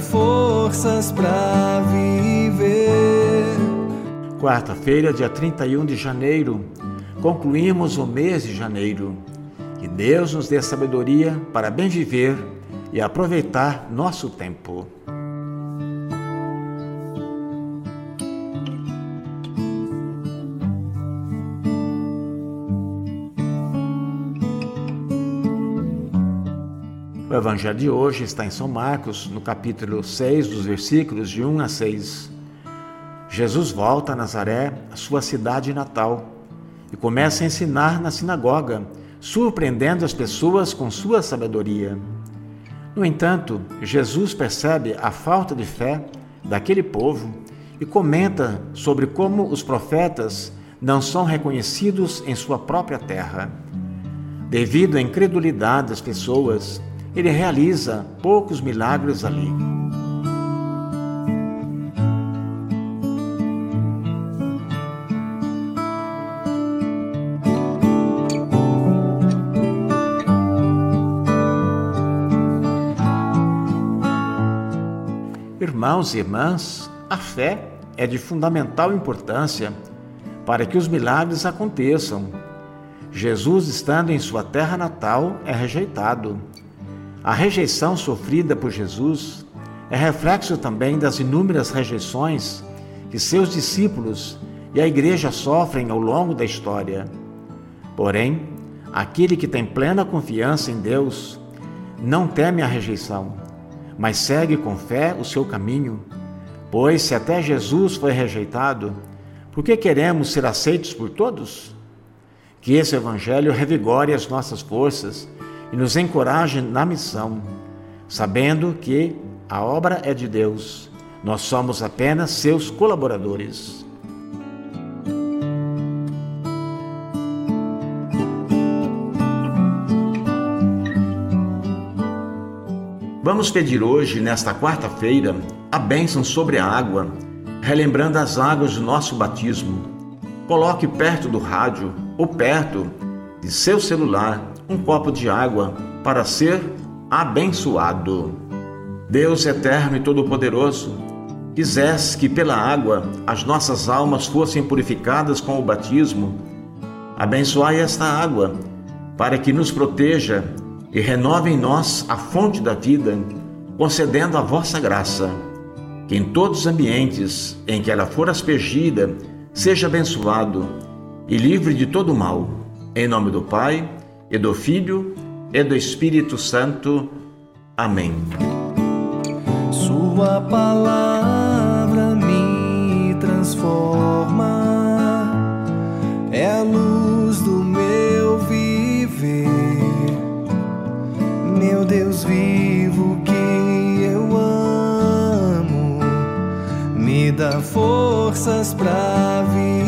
Forças para viver. Quarta-feira, dia 31 de janeiro, concluímos o mês de janeiro. Que Deus nos dê sabedoria para bem viver e aproveitar nosso tempo. O evangelho de hoje está em São Marcos, no capítulo 6, dos versículos de 1 a 6. Jesus volta a Nazaré, a sua cidade natal, e começa a ensinar na sinagoga, surpreendendo as pessoas com sua sabedoria. No entanto, Jesus percebe a falta de fé daquele povo e comenta sobre como os profetas não são reconhecidos em sua própria terra. Devido à incredulidade das pessoas, ele realiza poucos milagres ali. Irmãos e irmãs, a fé é de fundamental importância para que os milagres aconteçam. Jesus, estando em sua terra natal, é rejeitado a rejeição sofrida por Jesus é reflexo também das inúmeras rejeições que seus discípulos e a igreja sofrem ao longo da história. Porém, aquele que tem plena confiança em Deus não teme a rejeição, mas segue com fé o seu caminho, pois se até Jesus foi rejeitado, por que queremos ser aceitos por todos? Que esse evangelho revigore as nossas forças e nos encoraje na missão, sabendo que a obra é de Deus, nós somos apenas seus colaboradores. Vamos pedir hoje, nesta quarta-feira, a bênção sobre a água, relembrando as águas do nosso batismo. Coloque perto do rádio ou perto de seu celular um copo de água para ser abençoado. Deus eterno e todo-poderoso, quisesse que pela água as nossas almas fossem purificadas com o batismo, abençoai esta água para que nos proteja e renove em nós a fonte da vida, concedendo a vossa graça. Que em todos os ambientes em que ela for aspergida, seja abençoado e livre de todo mal. Em nome do Pai, e do Filho e do Espírito Santo. Amém. Sua palavra me transforma, é a luz do meu viver. Meu Deus vivo que eu amo, me dá forças para viver.